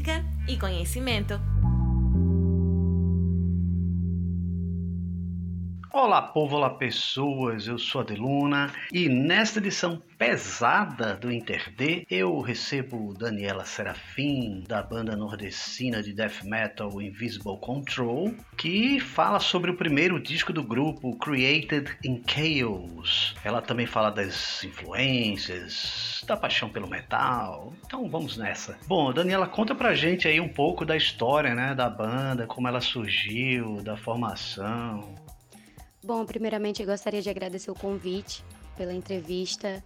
Música Conhecimento. Olá, povo, olá, pessoas. Eu sou a Deluna e nesta edição pesada do InterD eu recebo Daniela Serafim, da banda nordestina de death metal Invisible Control, que fala sobre o primeiro disco do grupo Created in Chaos. Ela também fala das influências, da paixão pelo metal. Então vamos nessa. Bom, Daniela, conta pra gente aí um pouco da história, né, da banda, como ela surgiu, da formação. Bom, primeiramente eu gostaria de agradecer o convite pela entrevista.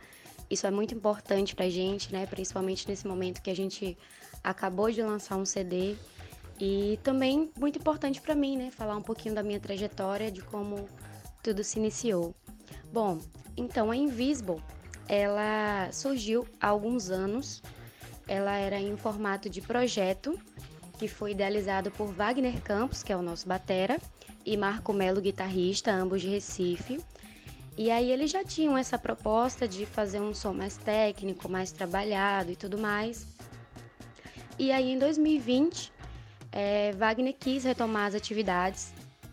Isso é muito importante pra gente, né? Principalmente nesse momento que a gente acabou de lançar um CD. E também muito importante para mim, né? Falar um pouquinho da minha trajetória, de como tudo se iniciou. Bom, então a Invisible, ela surgiu há alguns anos. Ela era em formato de projeto, que foi idealizado por Wagner Campos, que é o nosso batera, e Marco Melo, guitarrista, ambos de Recife. E aí eles já tinham essa proposta de fazer um som mais técnico, mais trabalhado e tudo mais. E aí em 2020, é, Wagner quis retomar as atividades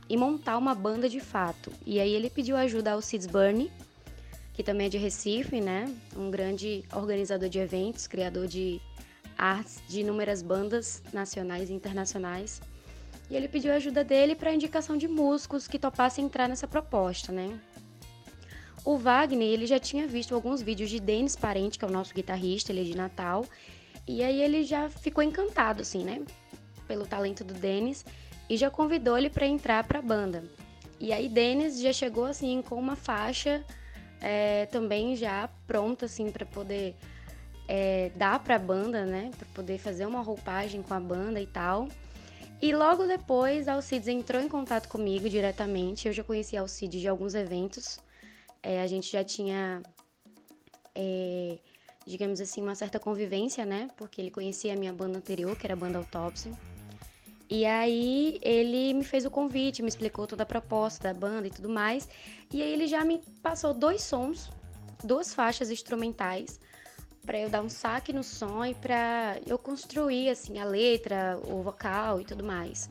e montar uma banda de fato. E aí ele pediu ajuda ao Cids Burnie, que também é de Recife, né? Um grande organizador de eventos, criador de artes de inúmeras bandas nacionais e internacionais. E ele pediu ajuda dele para indicação de músicos que topassem entrar nessa proposta, né? O Wagner, ele já tinha visto alguns vídeos de Denis Parente, que é o nosso guitarrista, ele é de Natal, e aí ele já ficou encantado, assim, né? Pelo talento do Denis, e já convidou ele para entrar para a banda. E aí Denis já chegou, assim, com uma faixa é, também já pronta, assim, para poder é, dar para a banda, né? Para poder fazer uma roupagem com a banda e tal. E logo depois, Alcides entrou em contato comigo diretamente. Eu já conhecia a Alcides de alguns eventos. É, a gente já tinha, é, digamos assim, uma certa convivência, né? Porque ele conhecia a minha banda anterior, que era a banda Autópsia. E aí ele me fez o convite, me explicou toda a proposta da banda e tudo mais. E aí ele já me passou dois sons, duas faixas instrumentais para eu dar um saque no som e para eu construir assim a letra, o vocal e tudo mais.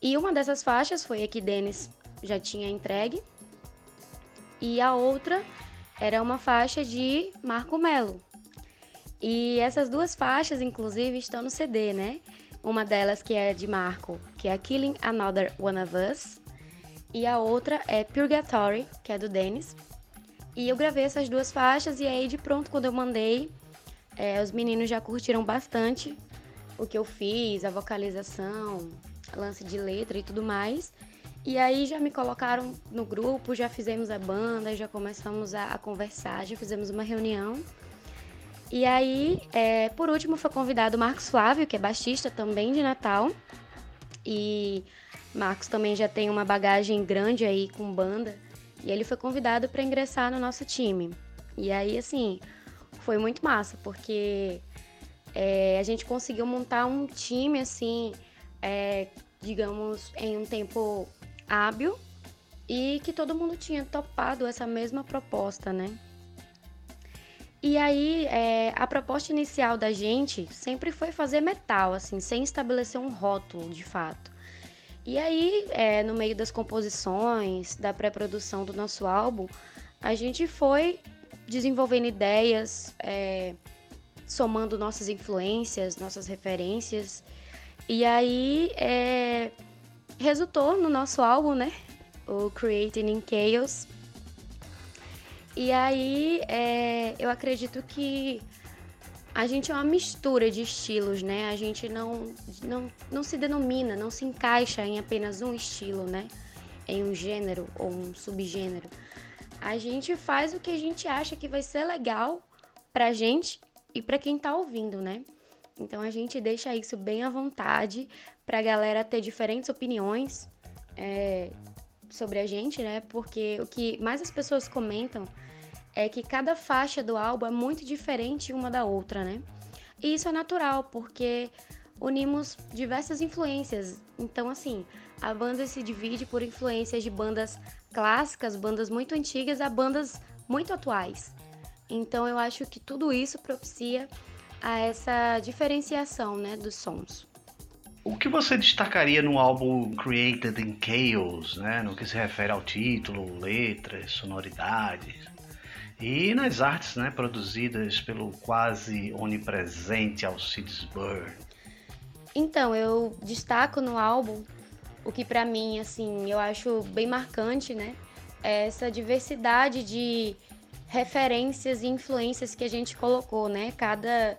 E uma dessas faixas foi a que Denis já tinha entregue. E a outra era uma faixa de Marco Melo. E essas duas faixas, inclusive, estão no CD, né? Uma delas que é de Marco, que é Killing Another One of Us. E a outra é Purgatory, que é do Dennis. E eu gravei essas duas faixas e aí de pronto quando eu mandei, é, os meninos já curtiram bastante o que eu fiz, a vocalização, lance de letra e tudo mais. E aí já me colocaram no grupo, já fizemos a banda, já começamos a, a conversar, já fizemos uma reunião. E aí, é, por último, foi convidado o Marcos Flávio, que é baixista também de Natal. E Marcos também já tem uma bagagem grande aí com banda. E ele foi convidado para ingressar no nosso time. E aí, assim, foi muito massa, porque é, a gente conseguiu montar um time, assim, é, digamos, em um tempo hábil e que todo mundo tinha topado essa mesma proposta, né? E aí, é, a proposta inicial da gente sempre foi fazer metal, assim, sem estabelecer um rótulo de fato. E aí, é, no meio das composições, da pré-produção do nosso álbum, a gente foi desenvolvendo ideias, é, somando nossas influências, nossas referências. E aí, é, resultou no nosso álbum, né? O Creating in Chaos, e aí, é, eu acredito que a gente é uma mistura de estilos, né? A gente não, não, não se denomina, não se encaixa em apenas um estilo, né? Em um gênero ou um subgênero. A gente faz o que a gente acha que vai ser legal pra gente e pra quem tá ouvindo, né? Então a gente deixa isso bem à vontade pra galera ter diferentes opiniões é, sobre a gente, né? Porque o que mais as pessoas comentam é que cada faixa do álbum é muito diferente uma da outra, né? E isso é natural, porque unimos diversas influências. Então, assim, a banda se divide por influências de bandas clássicas, bandas muito antigas, a bandas muito atuais. Então, eu acho que tudo isso propicia a essa diferenciação, né, dos sons. O que você destacaria no álbum Created in Chaos, né, no que se refere ao título, letras, sonoridades? E nas artes né, produzidas pelo quase onipresente Alcides Burr. Então, eu destaco no álbum o que para mim, assim, eu acho bem marcante, né? É essa diversidade de referências e influências que a gente colocou, né? Cada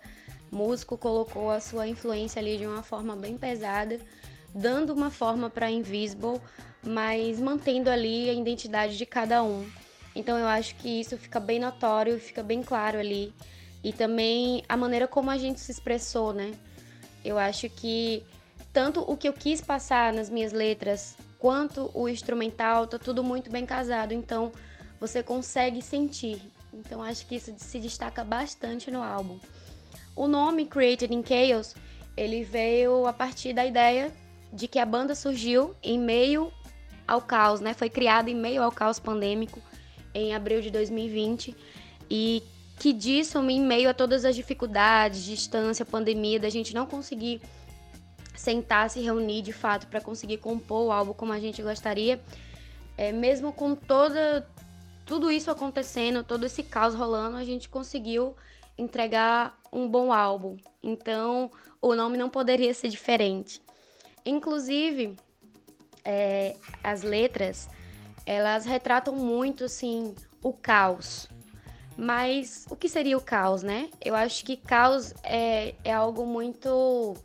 músico colocou a sua influência ali de uma forma bem pesada, dando uma forma para Invisible, mas mantendo ali a identidade de cada um. Então eu acho que isso fica bem notório, fica bem claro ali. E também a maneira como a gente se expressou, né? Eu acho que tanto o que eu quis passar nas minhas letras, quanto o instrumental, tá tudo muito bem casado. Então você consegue sentir. Então acho que isso se destaca bastante no álbum. O nome Created in Chaos, ele veio a partir da ideia de que a banda surgiu em meio ao caos, né? Foi criada em meio ao caos pandêmico em abril de 2020 e que disso, em meio a todas as dificuldades, distância, pandemia, da gente não conseguir sentar, se reunir de fato para conseguir compor o álbum como a gente gostaria, é, mesmo com toda tudo isso acontecendo, todo esse caos rolando, a gente conseguiu entregar um bom álbum. Então, o nome não poderia ser diferente. Inclusive, é, as letras elas retratam muito assim o caos. Mas o que seria o caos, né? Eu acho que caos é, é algo muito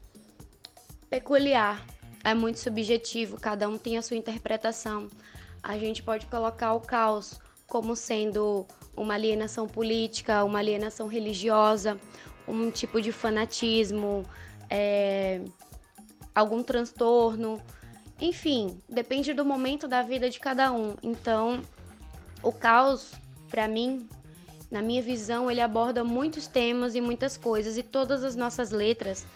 peculiar, é muito subjetivo, cada um tem a sua interpretação. A gente pode colocar o caos como sendo uma alienação política, uma alienação religiosa, um tipo de fanatismo, é, algum transtorno, enfim, depende do momento da vida de cada um. Então, o caos, para mim, na minha visão, ele aborda muitos temas e muitas coisas e todas as nossas letras,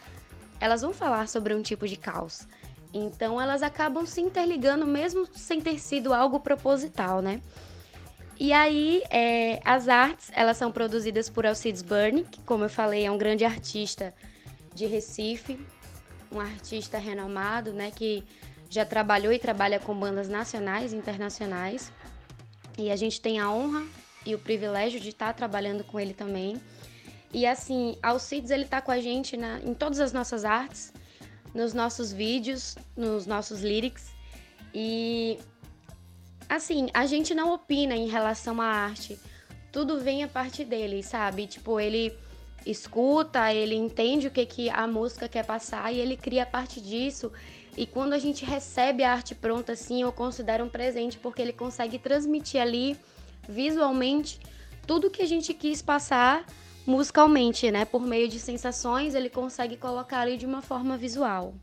elas vão falar sobre um tipo de caos. Então, elas acabam se interligando mesmo sem ter sido algo proposital, né? E aí, é, as artes, elas são produzidas por Alcides Burning, que, como eu falei, é um grande artista de Recife, um artista renomado, né, que já trabalhou e trabalha com bandas nacionais e internacionais. E a gente tem a honra e o privilégio de estar trabalhando com ele também. E assim, Alcides ele tá com a gente na, em todas as nossas artes, nos nossos vídeos, nos nossos lyrics. E assim, a gente não opina em relação à arte. Tudo vem a partir dele, sabe? Tipo, ele escuta, ele entende o que, que a música quer passar e ele cria a partir disso e quando a gente recebe a arte pronta assim, eu considero um presente porque ele consegue transmitir ali visualmente tudo que a gente quis passar, musicalmente, né? Por meio de sensações, ele consegue colocar ali de uma forma visual.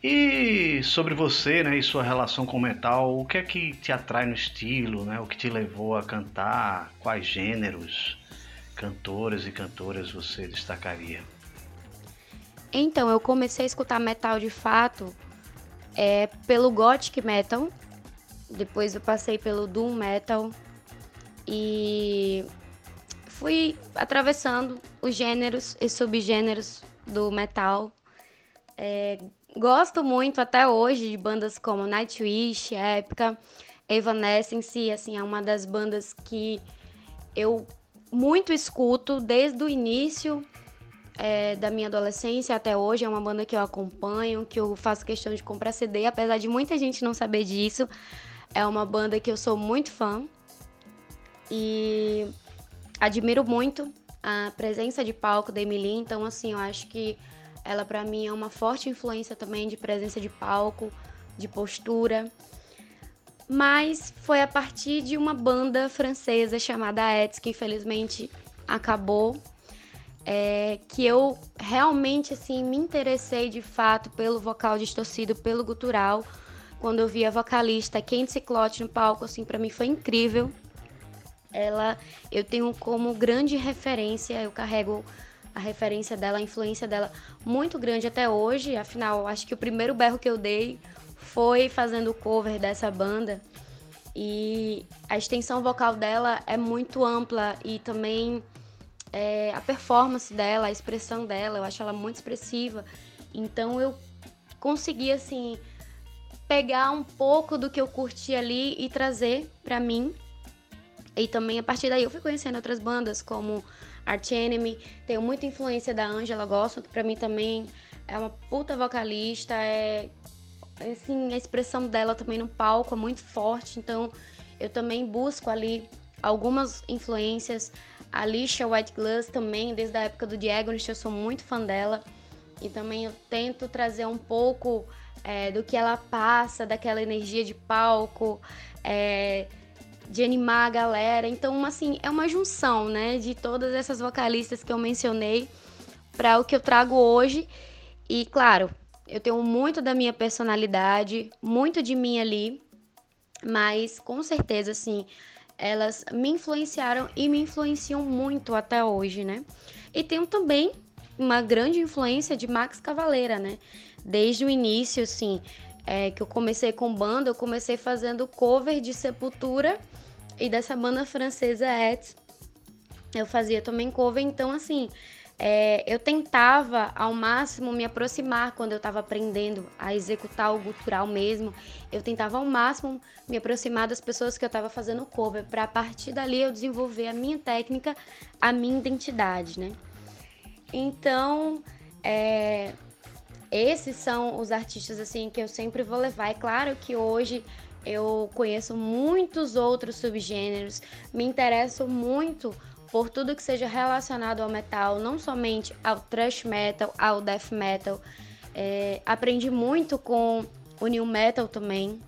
E sobre você, né, e sua relação com o metal, o que é que te atrai no estilo, né? O que te levou a cantar? Quais gêneros, cantoras e cantoras você destacaria? Então, eu comecei a escutar metal de fato é, pelo gothic metal, depois eu passei pelo doom metal e fui atravessando os gêneros e subgêneros do metal. É, Gosto muito até hoje de bandas como Nightwish, Épica, Evanescence, assim, é uma das bandas que eu muito escuto desde o início é, da minha adolescência até hoje. É uma banda que eu acompanho, que eu faço questão de comprar CD, apesar de muita gente não saber disso. É uma banda que eu sou muito fã e admiro muito a presença de palco da Emily. Então, assim, eu acho que ela para mim é uma forte influência também de presença de palco, de postura. Mas foi a partir de uma banda francesa chamada Ets, que infelizmente acabou, é, que eu realmente assim me interessei de fato pelo vocal distorcido, pelo gutural. Quando eu vi a vocalista Kenzie Clot no palco, assim, para mim foi incrível. Ela, eu tenho como grande referência, eu carrego a referência dela, a influência dela muito grande até hoje. Afinal, acho que o primeiro berro que eu dei foi fazendo o cover dessa banda. E a extensão vocal dela é muito ampla e também é, a performance dela, a expressão dela, eu acho ela muito expressiva. Então eu consegui assim pegar um pouco do que eu curti ali e trazer para mim. E também a partir daí eu fui conhecendo outras bandas como Art Enemy. Tenho muita influência da Angela Gosto, que pra mim também é uma puta vocalista. É, assim, a expressão dela também no palco é muito forte. Então eu também busco ali algumas influências. A Alicia White Glass também, desde a época do Diagonist, eu sou muito fã dela. E também eu tento trazer um pouco é, do que ela passa, daquela energia de palco. É, de animar a galera. Então, assim, é uma junção, né, de todas essas vocalistas que eu mencionei para o que eu trago hoje. E, claro, eu tenho muito da minha personalidade, muito de mim ali, mas com certeza, assim, elas me influenciaram e me influenciam muito até hoje, né? E tenho também uma grande influência de Max Cavaleira, né? Desde o início, assim, é, que eu comecei com banda, eu comecei fazendo cover de Sepultura e dessa banda francesa Ets. Eu fazia também cover, então assim, é, eu tentava ao máximo me aproximar quando eu estava aprendendo a executar o gutural mesmo. Eu tentava ao máximo me aproximar das pessoas que eu estava fazendo cover, para a partir dali eu desenvolver a minha técnica, a minha identidade, né? Então, é, esses são os artistas assim que eu sempre vou levar. É claro que hoje eu conheço muitos outros subgêneros, me interesso muito por tudo que seja relacionado ao metal, não somente ao thrash metal, ao death metal. É, aprendi muito com o new metal também.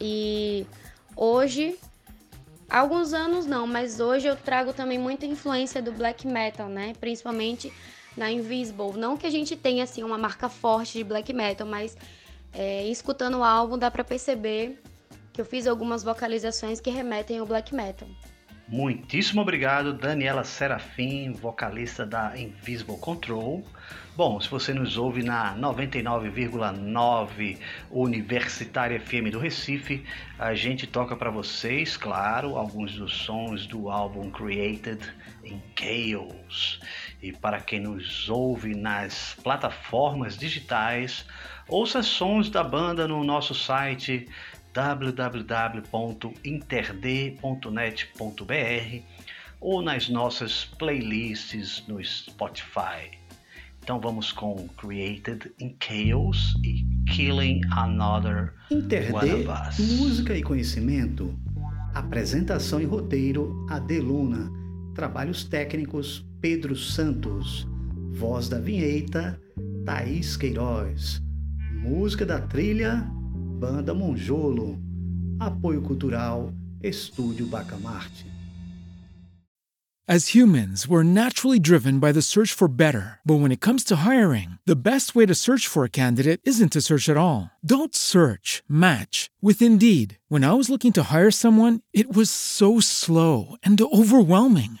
E hoje, alguns anos não, mas hoje eu trago também muita influência do black metal, né? Principalmente na Invisible. Não que a gente tenha assim uma marca forte de black metal, mas é, escutando o álbum dá para perceber que eu fiz algumas vocalizações que remetem ao black metal. Muitíssimo obrigado, Daniela Serafim, vocalista da Invisible Control. Bom, se você nos ouve na 99,9 Universitária FM do Recife, a gente toca para vocês, claro, alguns dos sons do álbum Created in Chaos. E para quem nos ouve nas plataformas digitais, ouça sons da banda no nosso site www.interd.net.br ou nas nossas playlists no Spotify. Então vamos com Created in Chaos e Killing Another Interd, One of Us. Música e conhecimento. Apresentação e roteiro Adeluna. Trabalhos técnicos Pedro Santos. Voz da vinheta Thaís Queiroz. Música da trilha Banda Monjolo. Apoio Cultural Estúdio Bacamarte. As humans, we're naturally driven by the search for better. But when it comes to hiring, the best way to search for a candidate isn't to search at all. Don't search, match with Indeed. When I was looking to hire someone, it was so slow and overwhelming.